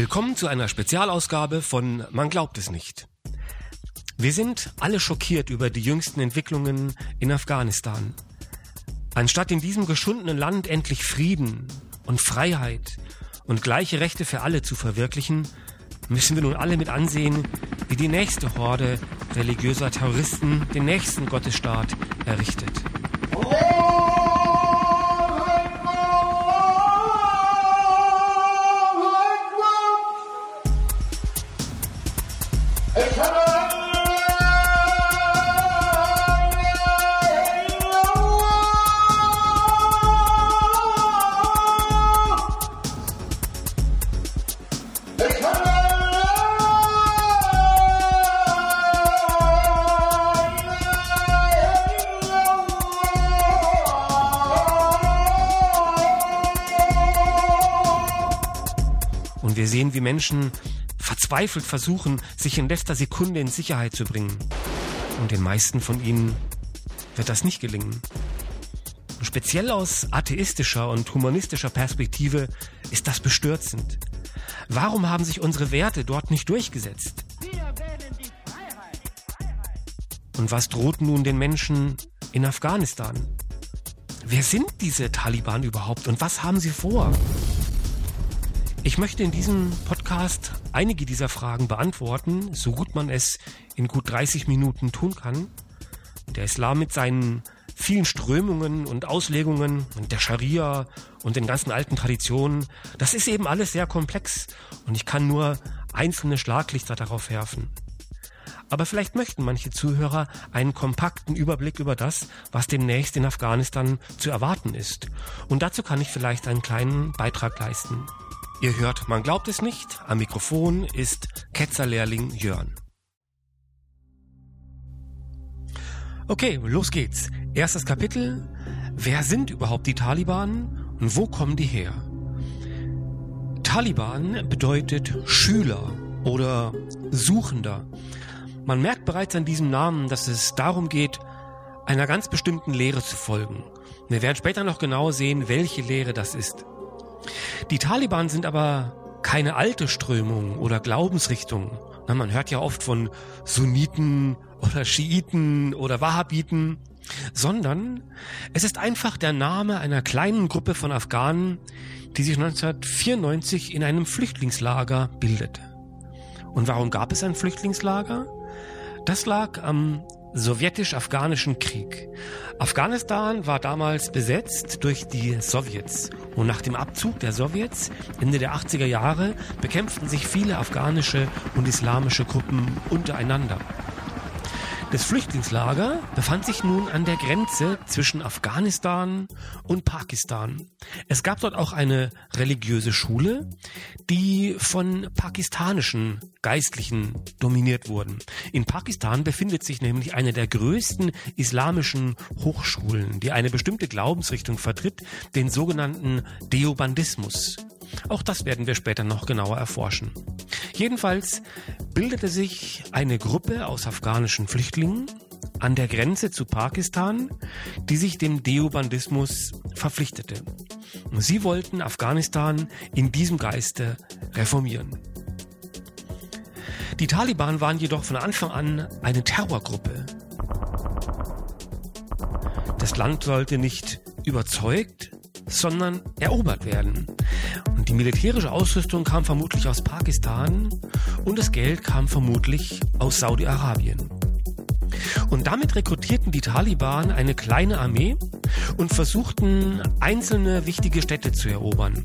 Willkommen zu einer Spezialausgabe von Man glaubt es nicht. Wir sind alle schockiert über die jüngsten Entwicklungen in Afghanistan. Anstatt in diesem geschundenen Land endlich Frieden und Freiheit und gleiche Rechte für alle zu verwirklichen, müssen wir nun alle mit ansehen, wie die nächste Horde religiöser Terroristen den nächsten Gottesstaat errichtet. Menschen verzweifelt versuchen, sich in letzter Sekunde in Sicherheit zu bringen. Und den meisten von ihnen wird das nicht gelingen. Und speziell aus atheistischer und humanistischer Perspektive ist das bestürzend. Warum haben sich unsere Werte dort nicht durchgesetzt? Und was droht nun den Menschen in Afghanistan? Wer sind diese Taliban überhaupt und was haben sie vor? Ich möchte in diesem Podcast einige dieser Fragen beantworten, so gut man es in gut 30 Minuten tun kann. Der Islam mit seinen vielen Strömungen und Auslegungen und der Scharia und den ganzen alten Traditionen, das ist eben alles sehr komplex und ich kann nur einzelne Schlaglichter darauf werfen. Aber vielleicht möchten manche Zuhörer einen kompakten Überblick über das, was demnächst in Afghanistan zu erwarten ist. Und dazu kann ich vielleicht einen kleinen Beitrag leisten. Ihr hört, man glaubt es nicht, am Mikrofon ist Ketzerlehrling Jörn. Okay, los geht's. Erstes Kapitel. Wer sind überhaupt die Taliban und wo kommen die her? Taliban bedeutet Schüler oder Suchender. Man merkt bereits an diesem Namen, dass es darum geht, einer ganz bestimmten Lehre zu folgen. Wir werden später noch genau sehen, welche Lehre das ist. Die Taliban sind aber keine alte Strömung oder Glaubensrichtung. Na, man hört ja oft von Sunniten oder Schiiten oder Wahhabiten, sondern es ist einfach der Name einer kleinen Gruppe von Afghanen, die sich 1994 in einem Flüchtlingslager bildete. Und warum gab es ein Flüchtlingslager? Das lag am sowjetisch-afghanischen Krieg. Afghanistan war damals besetzt durch die Sowjets. Und nach dem Abzug der Sowjets Ende der 80er Jahre bekämpften sich viele afghanische und islamische Gruppen untereinander. Das Flüchtlingslager befand sich nun an der Grenze zwischen Afghanistan und Pakistan. Es gab dort auch eine religiöse Schule, die von pakistanischen Geistlichen dominiert wurden. In Pakistan befindet sich nämlich eine der größten islamischen Hochschulen, die eine bestimmte Glaubensrichtung vertritt, den sogenannten Deobandismus. Auch das werden wir später noch genauer erforschen. Jedenfalls bildete sich eine Gruppe aus afghanischen Flüchtlingen an der Grenze zu Pakistan, die sich dem Deobandismus verpflichtete. Sie wollten Afghanistan in diesem Geiste reformieren. Die Taliban waren jedoch von Anfang an eine Terrorgruppe. Das Land sollte nicht überzeugt, sondern erobert werden. Die militärische Ausrüstung kam vermutlich aus Pakistan und das Geld kam vermutlich aus Saudi-Arabien. Und damit rekrutierten die Taliban eine kleine Armee und versuchten einzelne wichtige Städte zu erobern.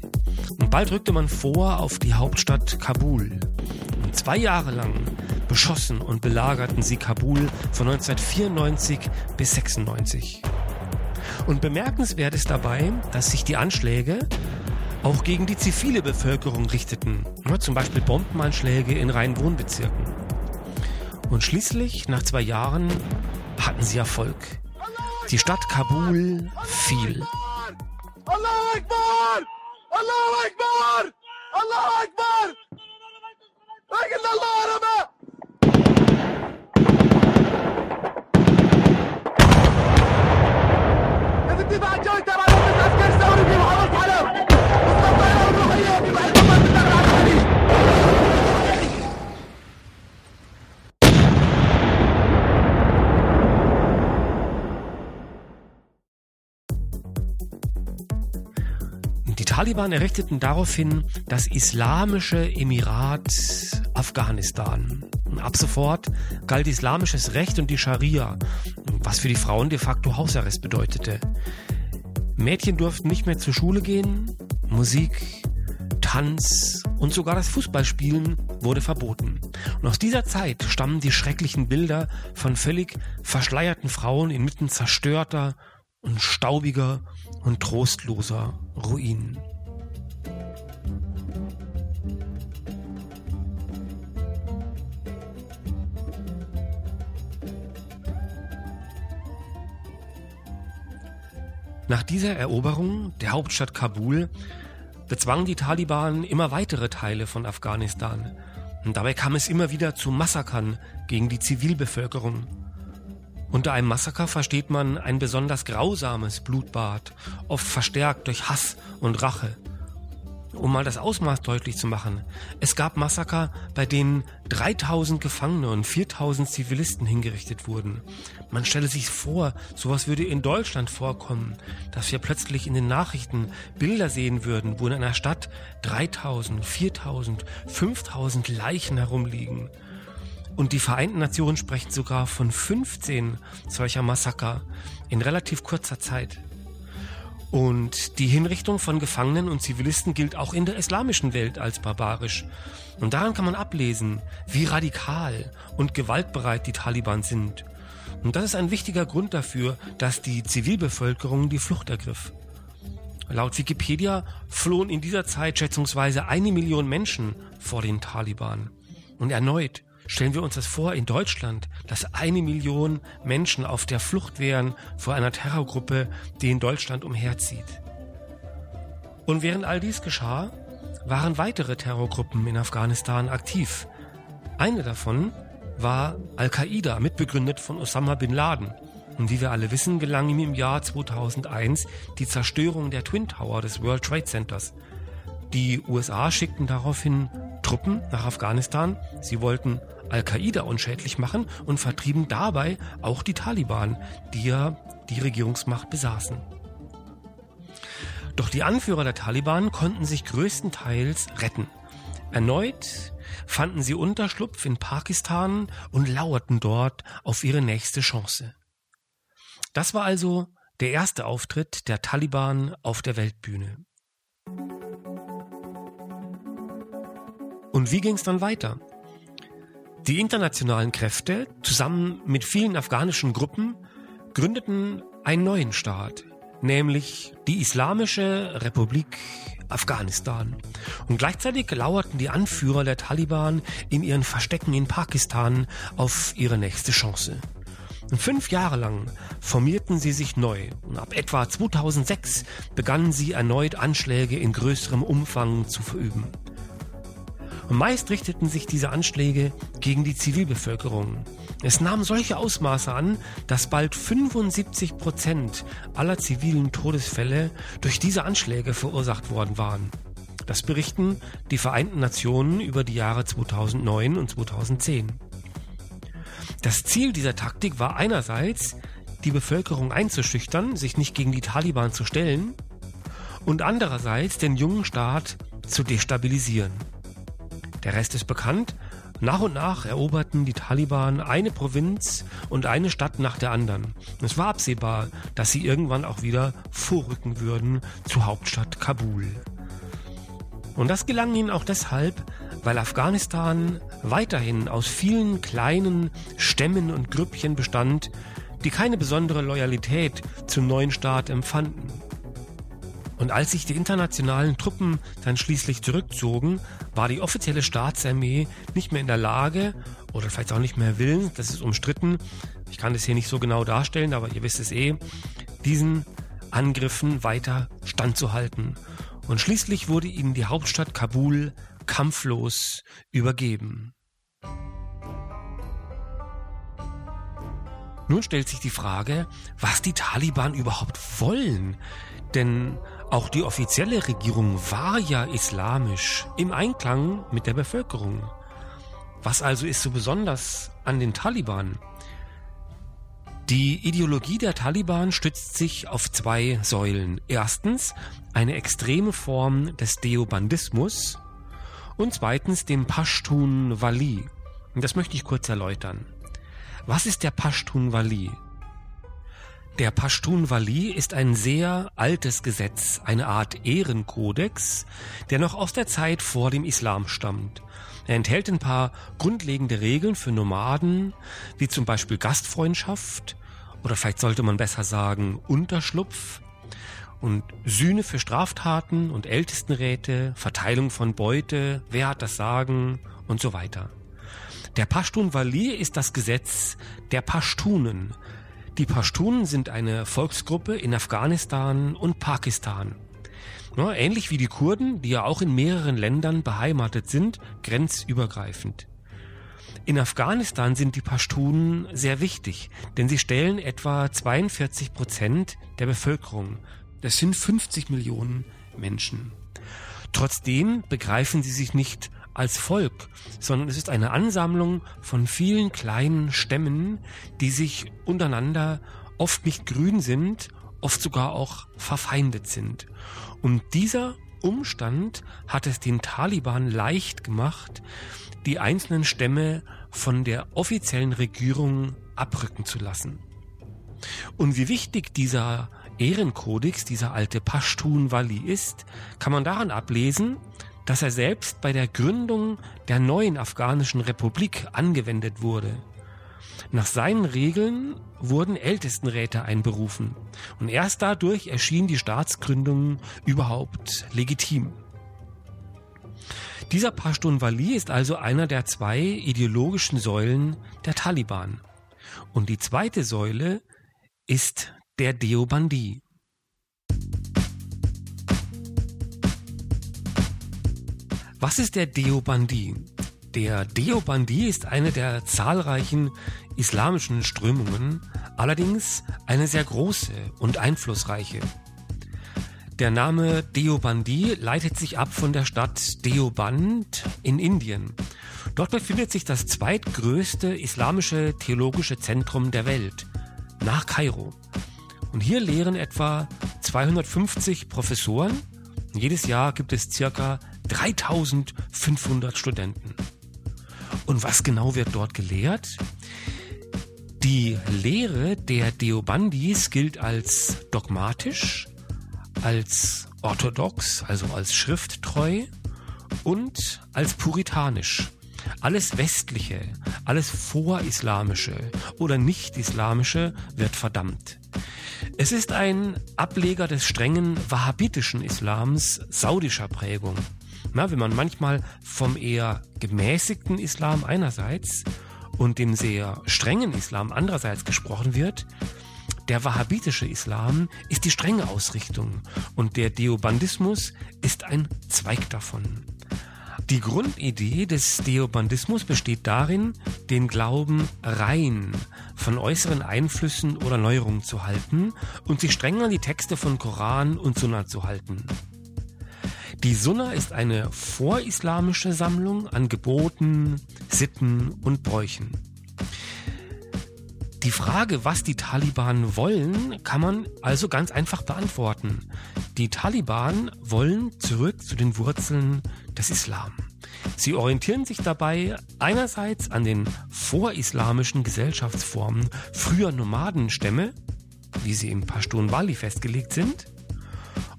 Und bald rückte man vor auf die Hauptstadt Kabul. Und zwei Jahre lang beschossen und belagerten sie Kabul von 1994 bis 96. Und bemerkenswert ist dabei, dass sich die Anschläge auch gegen die zivile Bevölkerung richteten, zum Beispiel Bombenanschläge in reinen Wohnbezirken. Und schließlich, nach zwei Jahren, hatten sie Erfolg. Die Stadt Kabul fiel. Allah Akbar! Allah Akbar! Allah Akbar! لكن الله رمى إذا الدفاع الجوي تبع الأمن العسكري الثوري في محافظة Taliban errichteten daraufhin das Islamische Emirat Afghanistan. Ab sofort galt islamisches Recht und die Scharia, was für die Frauen de facto Hausarrest bedeutete. Mädchen durften nicht mehr zur Schule gehen, Musik, Tanz und sogar das Fußballspielen wurde verboten. Und aus dieser Zeit stammen die schrecklichen Bilder von völlig verschleierten Frauen inmitten zerstörter und staubiger und trostloser Ruinen. Nach dieser Eroberung der Hauptstadt Kabul bezwangen die Taliban immer weitere Teile von Afghanistan. Und dabei kam es immer wieder zu Massakern gegen die Zivilbevölkerung. Unter einem Massaker versteht man ein besonders grausames Blutbad, oft verstärkt durch Hass und Rache. Um mal das Ausmaß deutlich zu machen, es gab Massaker, bei denen 3000 Gefangene und 4000 Zivilisten hingerichtet wurden. Man stelle sich vor, sowas würde in Deutschland vorkommen, dass wir plötzlich in den Nachrichten Bilder sehen würden, wo in einer Stadt 3000, 4000, 5000 Leichen herumliegen. Und die Vereinten Nationen sprechen sogar von 15 solcher Massaker in relativ kurzer Zeit. Und die Hinrichtung von Gefangenen und Zivilisten gilt auch in der islamischen Welt als barbarisch. Und daran kann man ablesen, wie radikal und gewaltbereit die Taliban sind. Und das ist ein wichtiger Grund dafür, dass die Zivilbevölkerung die Flucht ergriff. Laut Wikipedia flohen in dieser Zeit schätzungsweise eine Million Menschen vor den Taliban. Und erneut Stellen wir uns das vor in Deutschland, dass eine Million Menschen auf der Flucht wären vor einer Terrorgruppe, die in Deutschland umherzieht. Und während all dies geschah, waren weitere Terrorgruppen in Afghanistan aktiv. Eine davon war Al-Qaida, mitbegründet von Osama bin Laden. Und wie wir alle wissen, gelang ihm im Jahr 2001 die Zerstörung der Twin Tower des World Trade Centers. Die USA schickten daraufhin Truppen nach Afghanistan. Sie wollten Al-Qaida unschädlich machen und vertrieben dabei auch die Taliban, die ja die Regierungsmacht besaßen. Doch die Anführer der Taliban konnten sich größtenteils retten. Erneut fanden sie Unterschlupf in Pakistan und lauerten dort auf ihre nächste Chance. Das war also der erste Auftritt der Taliban auf der Weltbühne. Und wie ging es dann weiter? Die internationalen Kräfte, zusammen mit vielen afghanischen Gruppen, gründeten einen neuen Staat, nämlich die Islamische Republik Afghanistan. Und gleichzeitig lauerten die Anführer der Taliban in ihren Verstecken in Pakistan auf ihre nächste Chance. Und fünf Jahre lang formierten sie sich neu und ab etwa 2006 begannen sie erneut Anschläge in größerem Umfang zu verüben. Und meist richteten sich diese Anschläge gegen die Zivilbevölkerung. Es nahm solche Ausmaße an, dass bald 75 Prozent aller zivilen Todesfälle durch diese Anschläge verursacht worden waren. Das berichten die Vereinten Nationen über die Jahre 2009 und 2010. Das Ziel dieser Taktik war einerseits, die Bevölkerung einzuschüchtern, sich nicht gegen die Taliban zu stellen, und andererseits den jungen Staat zu destabilisieren. Der Rest ist bekannt. Nach und nach eroberten die Taliban eine Provinz und eine Stadt nach der anderen. Es war absehbar, dass sie irgendwann auch wieder vorrücken würden zur Hauptstadt Kabul. Und das gelang ihnen auch deshalb, weil Afghanistan weiterhin aus vielen kleinen Stämmen und Grüppchen bestand, die keine besondere Loyalität zum neuen Staat empfanden. Und als sich die internationalen Truppen dann schließlich zurückzogen, war die offizielle Staatsarmee nicht mehr in der Lage oder vielleicht auch nicht mehr willens, das ist umstritten, ich kann das hier nicht so genau darstellen, aber ihr wisst es eh, diesen Angriffen weiter standzuhalten. Und schließlich wurde ihnen die Hauptstadt Kabul kampflos übergeben. Nun stellt sich die Frage, was die Taliban überhaupt wollen. Denn auch die offizielle Regierung war ja islamisch, im Einklang mit der Bevölkerung. Was also ist so besonders an den Taliban? Die Ideologie der Taliban stützt sich auf zwei Säulen. Erstens eine extreme Form des Deobandismus und zweitens dem Pashtun Wali. Und das möchte ich kurz erläutern. Was ist der Pashtun Wali? Der Pashtun Wali ist ein sehr altes Gesetz, eine Art Ehrenkodex, der noch aus der Zeit vor dem Islam stammt. Er enthält ein paar grundlegende Regeln für Nomaden, wie zum Beispiel Gastfreundschaft oder vielleicht sollte man besser sagen Unterschlupf und Sühne für Straftaten und Ältestenräte, Verteilung von Beute, wer hat das Sagen und so weiter. Der Pashtun Wali ist das Gesetz der Pashtunen. Die Pashtunen sind eine Volksgruppe in Afghanistan und Pakistan. Ähnlich wie die Kurden, die ja auch in mehreren Ländern beheimatet sind, grenzübergreifend. In Afghanistan sind die Pashtunen sehr wichtig, denn sie stellen etwa 42 Prozent der Bevölkerung. Das sind 50 Millionen Menschen. Trotzdem begreifen sie sich nicht als Volk, sondern es ist eine Ansammlung von vielen kleinen Stämmen, die sich untereinander oft nicht grün sind, oft sogar auch verfeindet sind. Und dieser Umstand hat es den Taliban leicht gemacht, die einzelnen Stämme von der offiziellen Regierung abrücken zu lassen. Und wie wichtig dieser Ehrenkodex, dieser alte Pashtun Wali ist, kann man daran ablesen, dass er selbst bei der Gründung der neuen afghanischen Republik angewendet wurde. Nach seinen Regeln wurden Ältestenräte einberufen und erst dadurch erschien die Staatsgründung überhaupt legitim. Dieser Pashtun Wali ist also einer der zwei ideologischen Säulen der Taliban. Und die zweite Säule ist der Deobandi. Was ist der Deobandi? Der Deobandi ist eine der zahlreichen islamischen Strömungen, allerdings eine sehr große und einflussreiche. Der Name Deobandi leitet sich ab von der Stadt Deoband in Indien. Dort befindet sich das zweitgrößte islamische theologische Zentrum der Welt, nach Kairo. Und hier lehren etwa 250 Professoren. Jedes Jahr gibt es circa 3500 Studenten. Und was genau wird dort gelehrt? Die Lehre der Deobandis gilt als dogmatisch, als orthodox, also als schrifttreu und als puritanisch. Alles Westliche, alles Vorislamische oder Nicht-Islamische wird verdammt. Es ist ein Ableger des strengen wahhabitischen Islams saudischer Prägung. Na, wenn man manchmal vom eher gemäßigten Islam einerseits und dem sehr strengen Islam andererseits gesprochen wird, der wahhabitische Islam ist die strenge Ausrichtung und der Deobandismus ist ein Zweig davon. Die Grundidee des Deobandismus besteht darin, den Glauben rein von äußeren Einflüssen oder Neuerungen zu halten und sich streng an die Texte von Koran und Sunna zu halten. Die Sunna ist eine vorislamische Sammlung an Geboten, Sitten und Bräuchen. Die Frage, was die Taliban wollen, kann man also ganz einfach beantworten. Die Taliban wollen zurück zu den Wurzeln des Islam. Sie orientieren sich dabei einerseits an den vorislamischen Gesellschaftsformen früher Nomadenstämme, wie sie im Pashtun Bali festgelegt sind,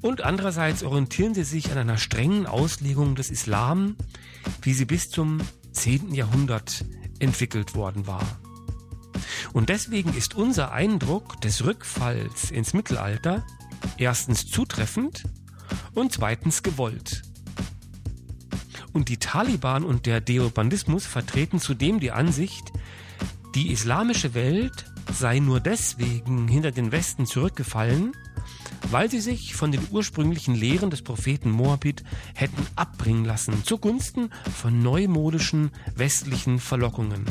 und andererseits orientieren sie sich an einer strengen Auslegung des Islam, wie sie bis zum 10. Jahrhundert entwickelt worden war. Und deswegen ist unser Eindruck des Rückfalls ins Mittelalter erstens zutreffend und zweitens gewollt. Und die Taliban und der Deobandismus vertreten zudem die Ansicht, die islamische Welt sei nur deswegen hinter den Westen zurückgefallen, weil sie sich von den ursprünglichen Lehren des Propheten Moabit hätten abbringen lassen zugunsten von neumodischen westlichen Verlockungen.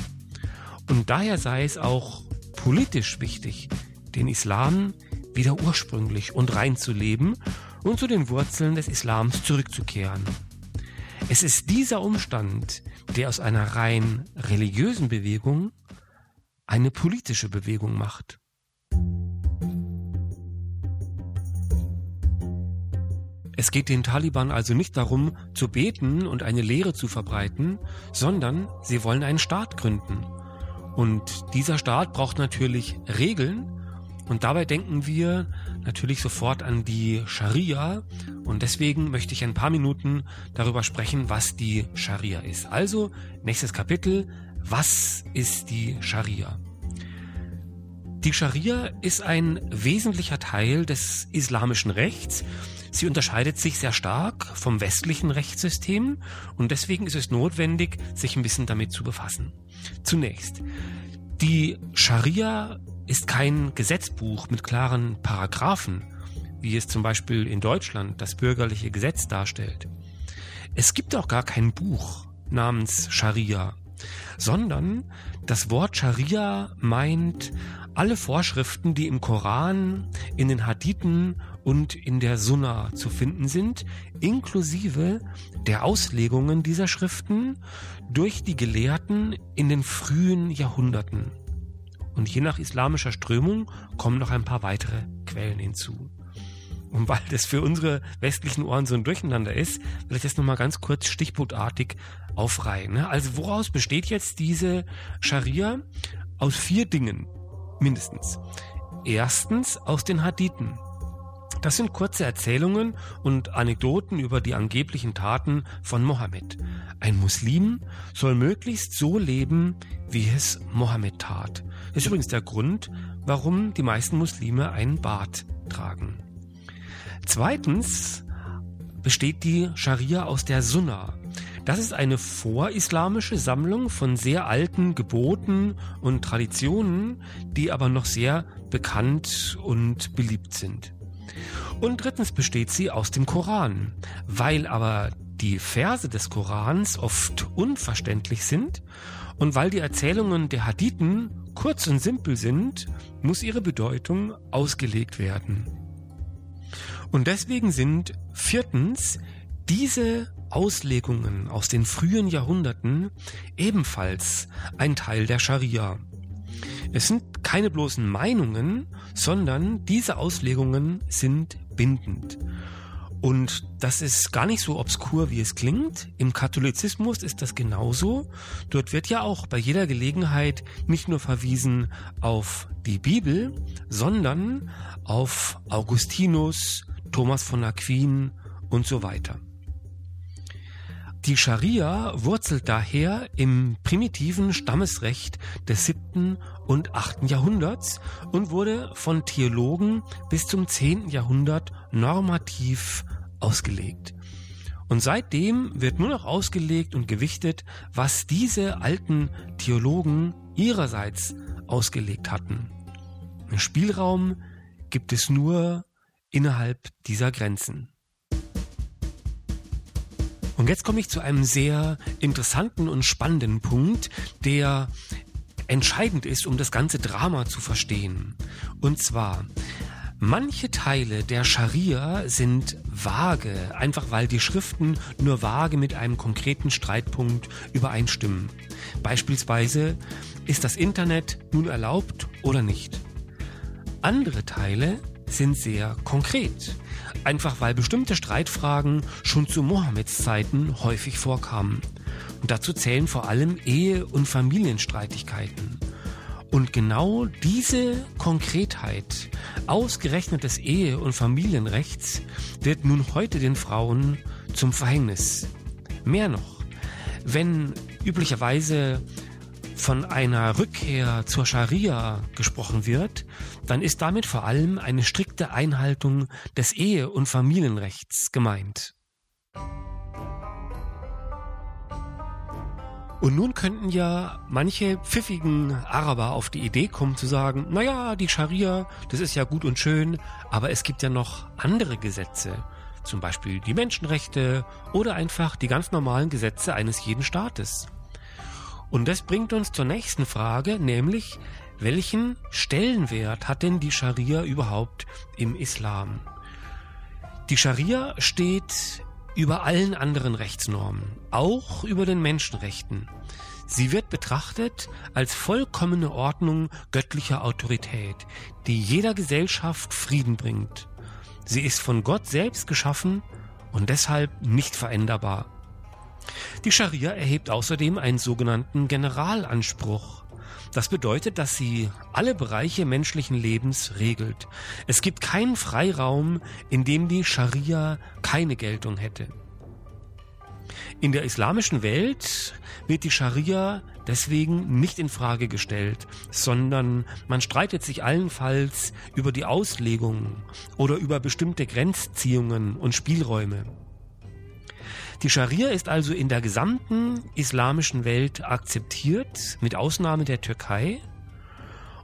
Und daher sei es auch politisch wichtig, den Islam wieder ursprünglich und rein zu leben und zu den Wurzeln des Islams zurückzukehren. Es ist dieser Umstand, der aus einer rein religiösen Bewegung eine politische Bewegung macht. Es geht den Taliban also nicht darum, zu beten und eine Lehre zu verbreiten, sondern sie wollen einen Staat gründen. Und dieser Staat braucht natürlich Regeln. Und dabei denken wir natürlich sofort an die Scharia. Und deswegen möchte ich ein paar Minuten darüber sprechen, was die Scharia ist. Also, nächstes Kapitel. Was ist die Scharia? Die Scharia ist ein wesentlicher Teil des islamischen Rechts. Sie unterscheidet sich sehr stark vom westlichen Rechtssystem und deswegen ist es notwendig, sich ein bisschen damit zu befassen. Zunächst, die Scharia ist kein Gesetzbuch mit klaren Paragraphen, wie es zum Beispiel in Deutschland das bürgerliche Gesetz darstellt. Es gibt auch gar kein Buch namens Scharia, sondern das Wort Scharia meint alle Vorschriften, die im Koran, in den Hadithen und in der Sunna zu finden sind, inklusive der Auslegungen dieser Schriften durch die Gelehrten in den frühen Jahrhunderten. Und je nach islamischer Strömung kommen noch ein paar weitere Quellen hinzu. Und weil das für unsere westlichen Ohren so ein Durcheinander ist, will ich das nochmal ganz kurz stichpunktartig aufreihen. Ne? Also woraus besteht jetzt diese Scharia? Aus vier Dingen mindestens. Erstens aus den Hadithen. Das sind kurze Erzählungen und Anekdoten über die angeblichen Taten von Mohammed. Ein Muslim soll möglichst so leben, wie es Mohammed tat. Das ist übrigens der Grund, warum die meisten Muslime einen Bart tragen. Zweitens besteht die Scharia aus der Sunna. Das ist eine vorislamische Sammlung von sehr alten Geboten und Traditionen, die aber noch sehr bekannt und beliebt sind. Und drittens besteht sie aus dem Koran. Weil aber die Verse des Korans oft unverständlich sind und weil die Erzählungen der Hadithen kurz und simpel sind, muss ihre Bedeutung ausgelegt werden. Und deswegen sind viertens diese Auslegungen aus den frühen Jahrhunderten ebenfalls ein Teil der Scharia. Es sind keine bloßen Meinungen, sondern diese Auslegungen sind bindend. Und das ist gar nicht so obskur, wie es klingt. Im Katholizismus ist das genauso. Dort wird ja auch bei jeder Gelegenheit nicht nur verwiesen auf die Bibel, sondern auf Augustinus, Thomas von Aquin und so weiter. Die Scharia wurzelt daher im primitiven Stammesrecht des siebten und achten Jahrhunderts und wurde von Theologen bis zum zehnten Jahrhundert normativ ausgelegt. Und seitdem wird nur noch ausgelegt und gewichtet, was diese alten Theologen ihrerseits ausgelegt hatten. Spielraum gibt es nur innerhalb dieser Grenzen. Und jetzt komme ich zu einem sehr interessanten und spannenden Punkt, der entscheidend ist, um das ganze Drama zu verstehen. Und zwar, Manche Teile der Scharia sind vage, einfach weil die Schriften nur vage mit einem konkreten Streitpunkt übereinstimmen. Beispielsweise, ist das Internet nun erlaubt oder nicht? Andere Teile sind sehr konkret einfach weil bestimmte Streitfragen schon zu Mohammeds Zeiten häufig vorkamen. Und dazu zählen vor allem Ehe- und Familienstreitigkeiten. Und genau diese Konkretheit ausgerechnet des Ehe- und Familienrechts wird nun heute den Frauen zum Verhängnis. Mehr noch, wenn üblicherweise von einer Rückkehr zur Scharia gesprochen wird, dann ist damit vor allem eine strikte Einhaltung des Ehe- und Familienrechts gemeint. Und nun könnten ja manche pfiffigen Araber auf die Idee kommen zu sagen, naja, die Scharia, das ist ja gut und schön, aber es gibt ja noch andere Gesetze, zum Beispiel die Menschenrechte oder einfach die ganz normalen Gesetze eines jeden Staates. Und das bringt uns zur nächsten Frage, nämlich welchen Stellenwert hat denn die Scharia überhaupt im Islam? Die Scharia steht über allen anderen Rechtsnormen, auch über den Menschenrechten. Sie wird betrachtet als vollkommene Ordnung göttlicher Autorität, die jeder Gesellschaft Frieden bringt. Sie ist von Gott selbst geschaffen und deshalb nicht veränderbar. Die Scharia erhebt außerdem einen sogenannten Generalanspruch. Das bedeutet, dass sie alle Bereiche menschlichen Lebens regelt. Es gibt keinen Freiraum, in dem die Scharia keine Geltung hätte. In der islamischen Welt wird die Scharia deswegen nicht in Frage gestellt, sondern man streitet sich allenfalls über die Auslegung oder über bestimmte Grenzziehungen und Spielräume. Die Scharia ist also in der gesamten islamischen Welt akzeptiert, mit Ausnahme der Türkei.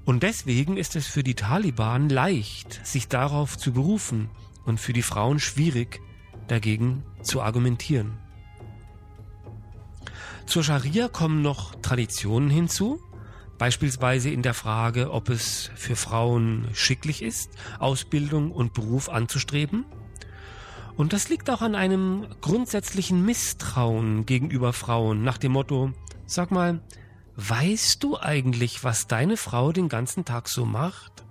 Und deswegen ist es für die Taliban leicht, sich darauf zu berufen und für die Frauen schwierig, dagegen zu argumentieren. Zur Scharia kommen noch Traditionen hinzu, beispielsweise in der Frage, ob es für Frauen schicklich ist, Ausbildung und Beruf anzustreben – und das liegt auch an einem grundsätzlichen Misstrauen gegenüber Frauen nach dem Motto, sag mal, weißt du eigentlich, was deine Frau den ganzen Tag so macht?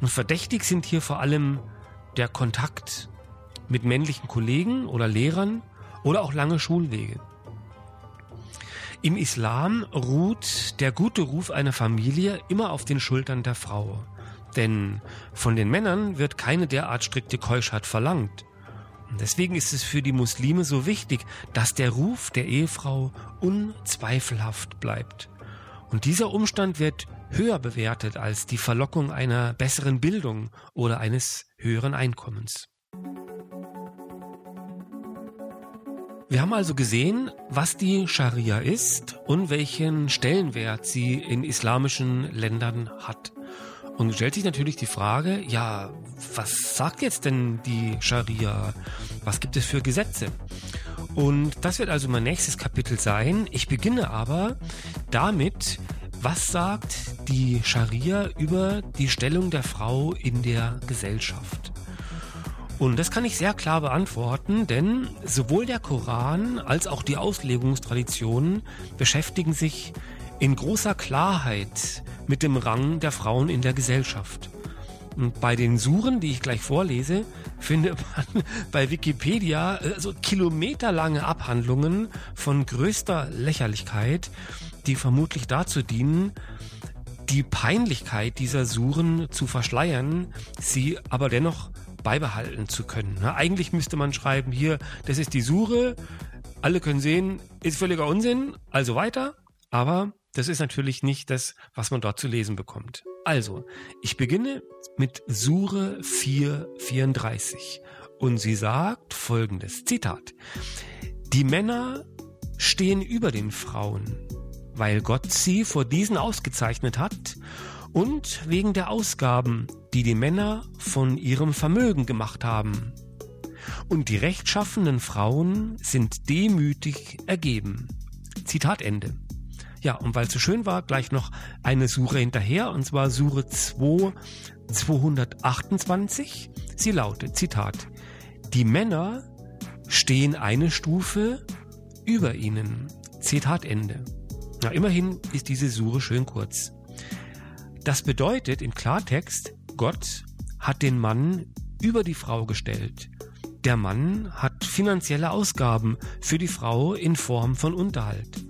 Und verdächtig sind hier vor allem der Kontakt mit männlichen Kollegen oder Lehrern oder auch lange Schulwege. Im Islam ruht der gute Ruf einer Familie immer auf den Schultern der Frau. Denn von den Männern wird keine derart strikte Keuschheit verlangt. Und deswegen ist es für die Muslime so wichtig, dass der Ruf der Ehefrau unzweifelhaft bleibt. Und dieser Umstand wird höher bewertet als die Verlockung einer besseren Bildung oder eines höheren Einkommens. Wir haben also gesehen, was die Scharia ist und welchen Stellenwert sie in islamischen Ländern hat. Und stellt sich natürlich die Frage, ja, was sagt jetzt denn die Scharia? Was gibt es für Gesetze? Und das wird also mein nächstes Kapitel sein. Ich beginne aber damit, was sagt die Scharia über die Stellung der Frau in der Gesellschaft? Und das kann ich sehr klar beantworten, denn sowohl der Koran als auch die Auslegungstraditionen beschäftigen sich in großer Klarheit mit dem Rang der Frauen in der Gesellschaft. Und bei den Suren, die ich gleich vorlese, findet man bei Wikipedia äh, so kilometerlange Abhandlungen von größter Lächerlichkeit, die vermutlich dazu dienen, die Peinlichkeit dieser Suren zu verschleiern, sie aber dennoch beibehalten zu können. eigentlich müsste man schreiben, hier, das ist die Sure, alle können sehen, ist völliger Unsinn, also weiter, aber das ist natürlich nicht das, was man dort zu lesen bekommt. Also, ich beginne mit Sure 434 und sie sagt folgendes, Zitat, die Männer stehen über den Frauen, weil Gott sie vor diesen ausgezeichnet hat und wegen der Ausgaben, die die Männer von ihrem Vermögen gemacht haben. Und die rechtschaffenen Frauen sind demütig ergeben. Zitat Ende. Ja, und weil es so schön war, gleich noch eine Sure hinterher, und zwar Sure 2, 228. Sie lautet, Zitat, die Männer stehen eine Stufe über ihnen. Zitat Ende. Na, immerhin ist diese Sure schön kurz. Das bedeutet im Klartext, Gott hat den Mann über die Frau gestellt. Der Mann hat finanzielle Ausgaben für die Frau in Form von Unterhalt.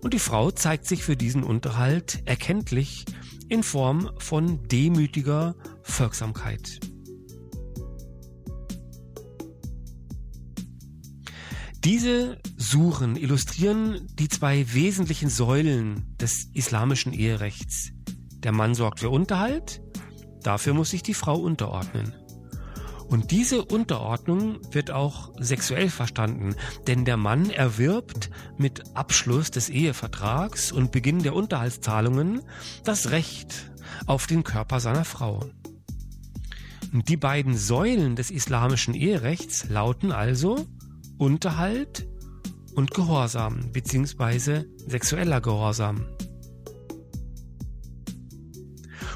Und die Frau zeigt sich für diesen Unterhalt erkenntlich in Form von demütiger Folgsamkeit. Diese Suren illustrieren die zwei wesentlichen Säulen des islamischen Eherechts. Der Mann sorgt für Unterhalt, dafür muss sich die Frau unterordnen. Und diese Unterordnung wird auch sexuell verstanden, denn der Mann erwirbt mit Abschluss des Ehevertrags und Beginn der Unterhaltszahlungen das Recht auf den Körper seiner Frau. Die beiden Säulen des islamischen Eherechts lauten also Unterhalt und Gehorsam bzw. sexueller Gehorsam.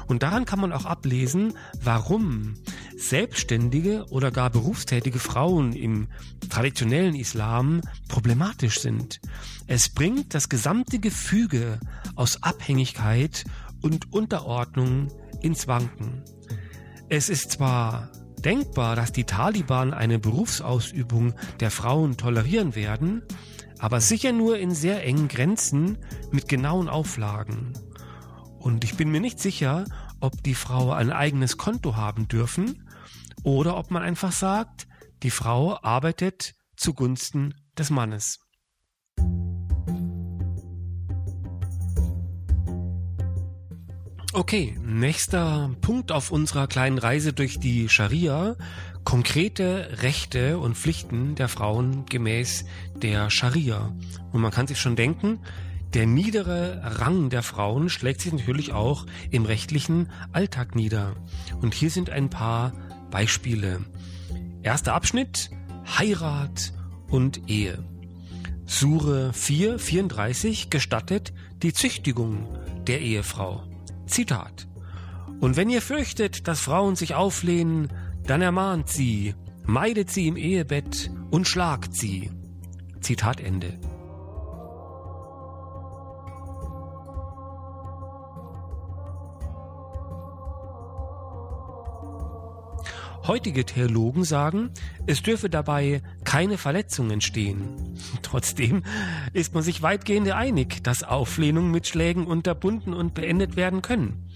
Und daran kann man auch ablesen, warum selbstständige oder gar berufstätige Frauen im traditionellen Islam problematisch sind. Es bringt das gesamte Gefüge aus Abhängigkeit und Unterordnung ins Wanken. Es ist zwar denkbar, dass die Taliban eine Berufsausübung der Frauen tolerieren werden, aber sicher nur in sehr engen Grenzen mit genauen Auflagen. Und ich bin mir nicht sicher, ob die Frau ein eigenes Konto haben dürfen oder ob man einfach sagt, die Frau arbeitet zugunsten des Mannes. Okay, nächster Punkt auf unserer kleinen Reise durch die Scharia. Konkrete Rechte und Pflichten der Frauen gemäß der Scharia. Und man kann sich schon denken, der niedere Rang der Frauen schlägt sich natürlich auch im rechtlichen Alltag nieder. Und hier sind ein paar Beispiele. Erster Abschnitt, Heirat und Ehe. Sure 4, 34 gestattet die Züchtigung der Ehefrau. Zitat. Und wenn ihr fürchtet, dass Frauen sich auflehnen, dann ermahnt sie, meidet sie im Ehebett und schlagt sie. Zitat Ende. Heutige Theologen sagen, es dürfe dabei keine Verletzung entstehen. Trotzdem ist man sich weitgehend einig, dass Auflehnungen mit Schlägen unterbunden und beendet werden können.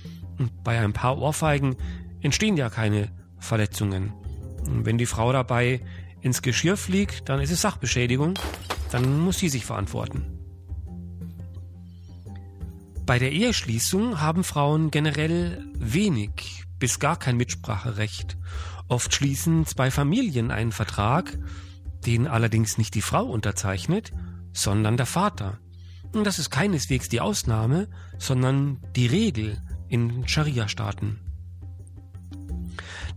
bei ein paar Ohrfeigen entstehen ja keine Verletzungen. wenn die Frau dabei ins Geschirr fliegt, dann ist es Sachbeschädigung, dann muss sie sich verantworten. Bei der Eheschließung haben Frauen generell wenig bis gar kein Mitspracherecht Oft schließen zwei Familien einen Vertrag, den allerdings nicht die Frau unterzeichnet, sondern der Vater. Und das ist keineswegs die Ausnahme, sondern die Regel in Scharia-Staaten.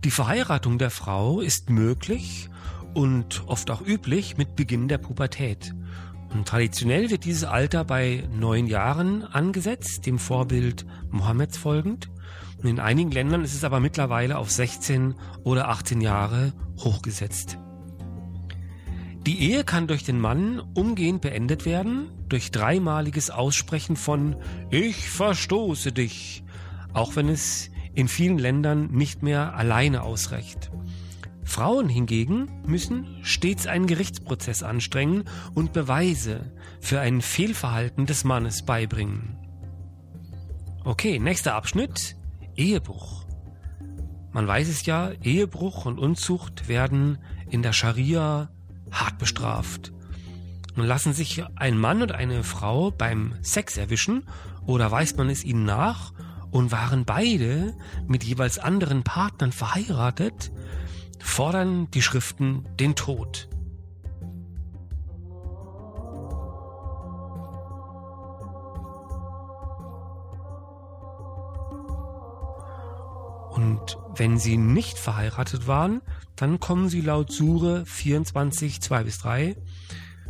Die Verheiratung der Frau ist möglich und oft auch üblich mit Beginn der Pubertät. Und traditionell wird dieses Alter bei neun Jahren angesetzt, dem Vorbild Mohammeds folgend. In einigen Ländern ist es aber mittlerweile auf 16 oder 18 Jahre hochgesetzt. Die Ehe kann durch den Mann umgehend beendet werden, durch dreimaliges Aussprechen von Ich verstoße dich, auch wenn es in vielen Ländern nicht mehr alleine ausreicht. Frauen hingegen müssen stets einen Gerichtsprozess anstrengen und Beweise für ein Fehlverhalten des Mannes beibringen. Okay, nächster Abschnitt. Ehebruch. Man weiß es ja, Ehebruch und Unzucht werden in der Scharia hart bestraft. Und lassen sich ein Mann und eine Frau beim Sex erwischen oder weist man es ihnen nach und waren beide mit jeweils anderen Partnern verheiratet, fordern die Schriften den Tod. Und wenn sie nicht verheiratet waren, dann kommen sie laut Sure 24, 2 bis 3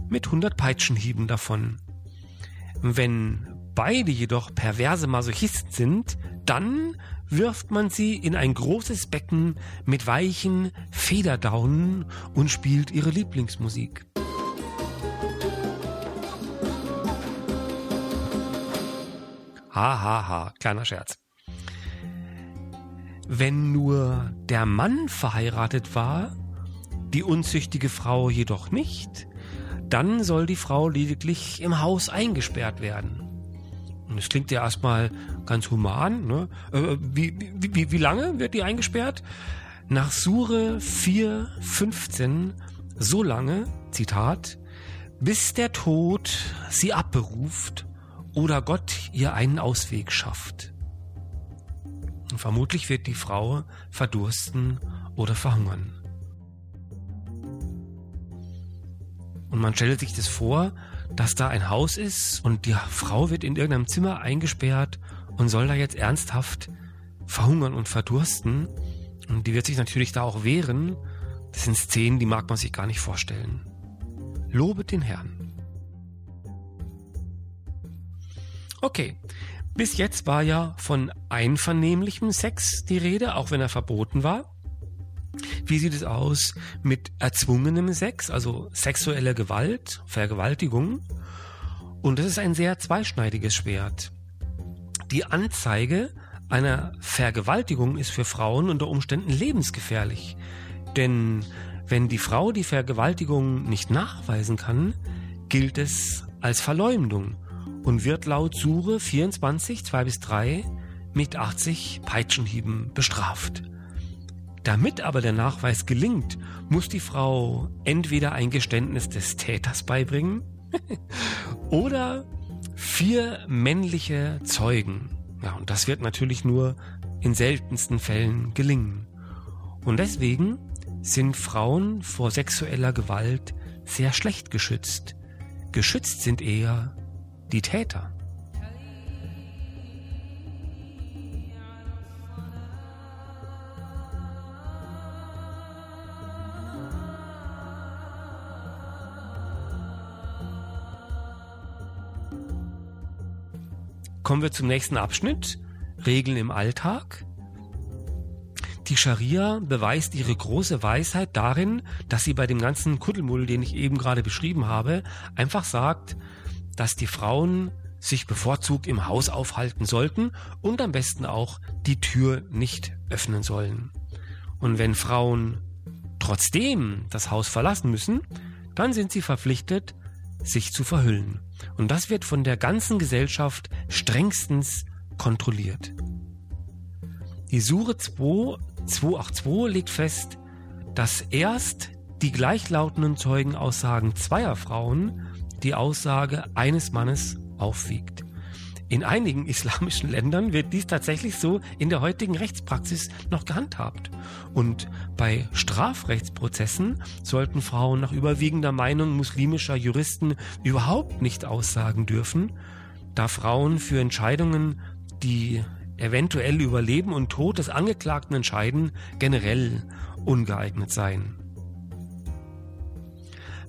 mit 100 Peitschenhieben davon. Wenn beide jedoch perverse Masochisten sind, dann wirft man sie in ein großes Becken mit weichen Federdaunen und spielt ihre Lieblingsmusik. Ha ha ha, kleiner Scherz. Wenn nur der Mann verheiratet war, die unzüchtige Frau jedoch nicht, dann soll die Frau lediglich im Haus eingesperrt werden. Und das klingt ja erstmal ganz human. Ne? Äh, wie, wie, wie, lange wird die eingesperrt? Nach Sure 4,15 so lange, Zitat, bis der Tod sie abberuft oder Gott ihr einen Ausweg schafft. Vermutlich wird die Frau verdursten oder verhungern. Und man stellt sich das vor, dass da ein Haus ist und die Frau wird in irgendeinem Zimmer eingesperrt und soll da jetzt ernsthaft verhungern und verdursten. Und die wird sich natürlich da auch wehren. Das sind Szenen, die mag man sich gar nicht vorstellen. Lobet den Herrn. Okay, bis jetzt war ja von einvernehmlichem Sex die Rede, auch wenn er verboten war. Wie sieht es aus mit erzwungenem Sex, also sexueller Gewalt, Vergewaltigung? Und das ist ein sehr zweischneidiges Schwert. Die Anzeige Eine Vergewaltigung ist für Frauen unter Umständen lebensgefährlich. Denn wenn die Frau die Vergewaltigung nicht nachweisen kann, gilt es als Verleumdung und wird laut Sure 24, 2 bis 3 mit 80 Peitschenhieben bestraft. Damit aber der Nachweis gelingt, muss die Frau entweder ein Geständnis des Täters beibringen oder vier männliche Zeugen. Ja, und das wird natürlich nur in seltensten Fällen gelingen. Und deswegen sind Frauen vor sexueller Gewalt sehr schlecht geschützt. Geschützt sind eher die Täter. Kommen wir zum nächsten Abschnitt. Regeln im Alltag. Die Scharia beweist ihre große Weisheit darin, dass sie bei dem ganzen Kuddelmuddel, den ich eben gerade beschrieben habe, einfach sagt, dass die Frauen sich bevorzugt im Haus aufhalten sollten und am besten auch die Tür nicht öffnen sollen. Und wenn Frauen trotzdem das Haus verlassen müssen, dann sind sie verpflichtet, sich zu verhüllen. Und das wird von der ganzen Gesellschaft strengstens kontrolliert. Die Sure 2, 282 legt fest, dass erst die gleichlautenden Zeugenaussagen zweier Frauen die Aussage eines Mannes aufwiegt. In einigen islamischen Ländern wird dies tatsächlich so in der heutigen Rechtspraxis noch gehandhabt. Und bei Strafrechtsprozessen sollten Frauen nach überwiegender Meinung muslimischer Juristen überhaupt nicht aussagen dürfen, da Frauen für Entscheidungen, die eventuell über Leben und Tod des Angeklagten entscheiden, generell ungeeignet seien.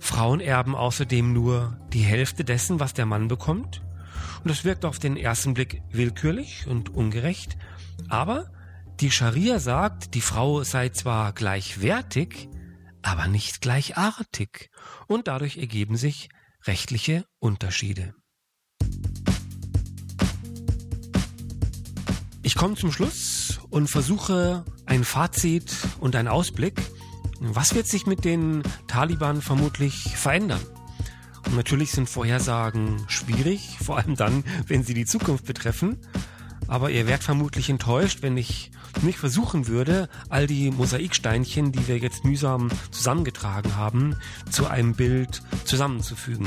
Frauen erben außerdem nur die Hälfte dessen, was der Mann bekommt und das wirkt auf den ersten Blick willkürlich und ungerecht. Aber die Scharia sagt, die Frau sei zwar gleichwertig, aber nicht gleichartig. Und dadurch ergeben sich rechtliche Unterschiede. Ich komme zum Schluss und versuche ein Fazit und einen Ausblick. Was wird sich mit den Taliban vermutlich verändern? Und natürlich sind Vorhersagen schwierig, vor allem dann, wenn sie die Zukunft betreffen. Aber ihr werdet vermutlich enttäuscht, wenn ich nicht versuchen würde, all die Mosaiksteinchen, die wir jetzt mühsam zusammengetragen haben, zu einem Bild zusammenzufügen.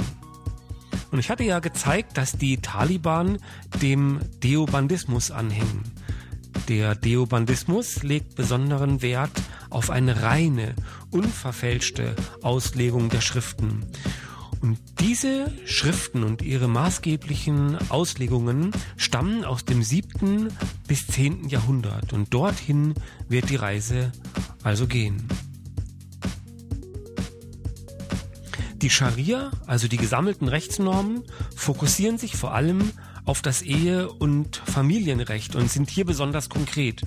Und ich hatte ja gezeigt, dass die Taliban dem Deobandismus anhängen. Der Deobandismus legt besonderen Wert auf eine reine, unverfälschte Auslegung der Schriften. Und diese Schriften und ihre maßgeblichen Auslegungen stammen aus dem siebten bis zehnten Jahrhundert und dorthin wird die Reise also gehen. Die Scharia, also die gesammelten Rechtsnormen, fokussieren sich vor allem auf das Ehe- und Familienrecht und sind hier besonders konkret.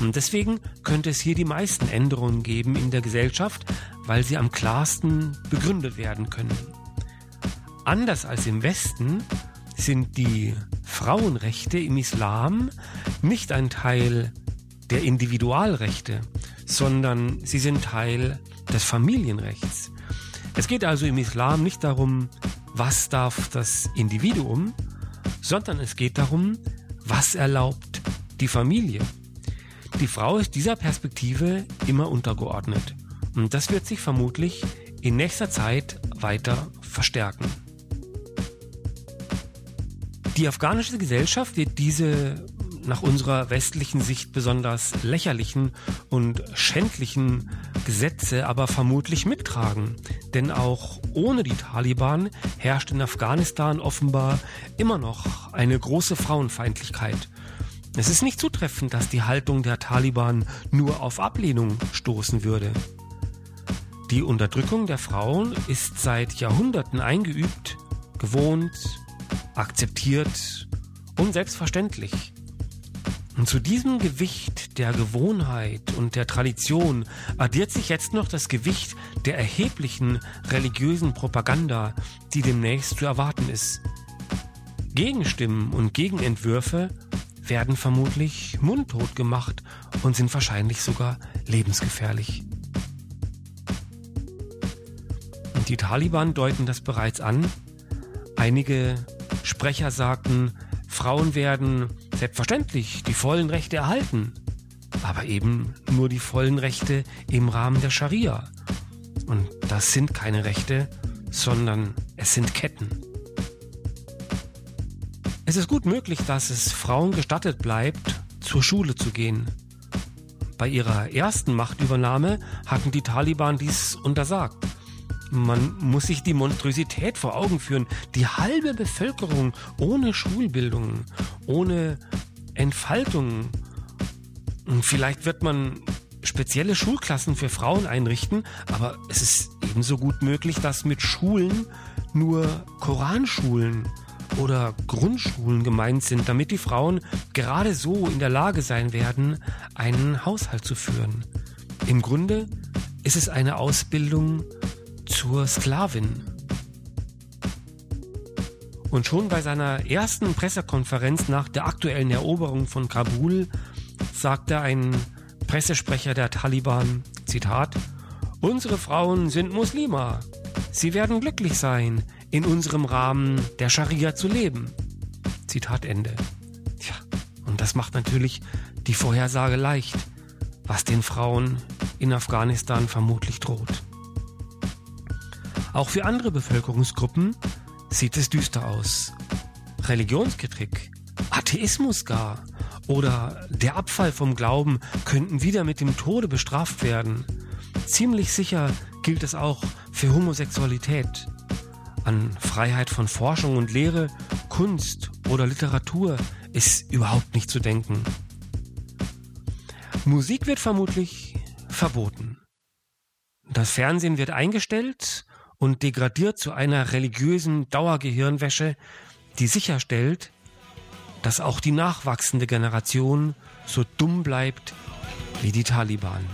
Und deswegen könnte es hier die meisten Änderungen geben in der Gesellschaft, weil sie am klarsten begründet werden können. Anders als im Westen sind die Frauenrechte im Islam nicht ein Teil der Individualrechte, sondern sie sind Teil des Familienrechts. Es geht also im Islam nicht darum, was darf das Individuum, sondern es geht darum, was erlaubt die Familie. Die Frau ist dieser Perspektive immer untergeordnet. Und das wird sich vermutlich in nächster Zeit weiter verstärken. Die afghanische Gesellschaft wird diese nach unserer westlichen Sicht besonders lächerlichen und schändlichen Gesetze aber vermutlich mittragen. Denn auch ohne die Taliban herrscht in Afghanistan offenbar immer noch eine große Frauenfeindlichkeit. Es ist nicht zutreffend, dass die Haltung der Taliban nur auf Ablehnung stoßen würde. Die Unterdrückung der Frauen ist seit Jahrhunderten eingeübt, gewohnt, akzeptiert und selbstverständlich. Und zu diesem Gewicht der Gewohnheit und der Tradition addiert sich jetzt noch das Gewicht der erheblichen religiösen Propaganda, die demnächst zu erwarten ist. Gegenstimmen und Gegenentwürfe werden vermutlich mundtot gemacht und sind wahrscheinlich sogar lebensgefährlich. Und die Taliban deuten das bereits an. Einige Sprecher sagten, Frauen werden selbstverständlich die vollen Rechte erhalten, aber eben nur die vollen Rechte im Rahmen der Scharia. Und das sind keine Rechte, sondern es sind Ketten. Es ist gut möglich, dass es Frauen gestattet bleibt, zur Schule zu gehen. Bei ihrer ersten Machtübernahme hatten die Taliban dies untersagt. Man muss sich die Monstrosität vor Augen führen. Die halbe Bevölkerung ohne Schulbildung, ohne Entfaltung. Vielleicht wird man spezielle Schulklassen für Frauen einrichten, aber es ist ebenso gut möglich, dass mit Schulen nur Koranschulen oder Grundschulen gemeint sind, damit die Frauen gerade so in der Lage sein werden, einen Haushalt zu führen. Im Grunde ist es eine Ausbildung zur Sklavin. Und schon bei seiner ersten Pressekonferenz nach der aktuellen Eroberung von Kabul sagte ein Pressesprecher der Taliban, Zitat, Unsere Frauen sind Muslima. Sie werden glücklich sein, in unserem Rahmen der Scharia zu leben. Zitat Ende. Tja, und das macht natürlich die Vorhersage leicht, was den Frauen in Afghanistan vermutlich droht. Auch für andere Bevölkerungsgruppen sieht es düster aus. Religionskritik, Atheismus gar oder der Abfall vom Glauben könnten wieder mit dem Tode bestraft werden. Ziemlich sicher gilt es auch für Homosexualität. An Freiheit von Forschung und Lehre, Kunst oder Literatur ist überhaupt nicht zu denken. Musik wird vermutlich verboten. Das Fernsehen wird eingestellt und degradiert zu einer religiösen Dauergehirnwäsche, die sicherstellt, dass auch die nachwachsende Generation so dumm bleibt wie die Taliban.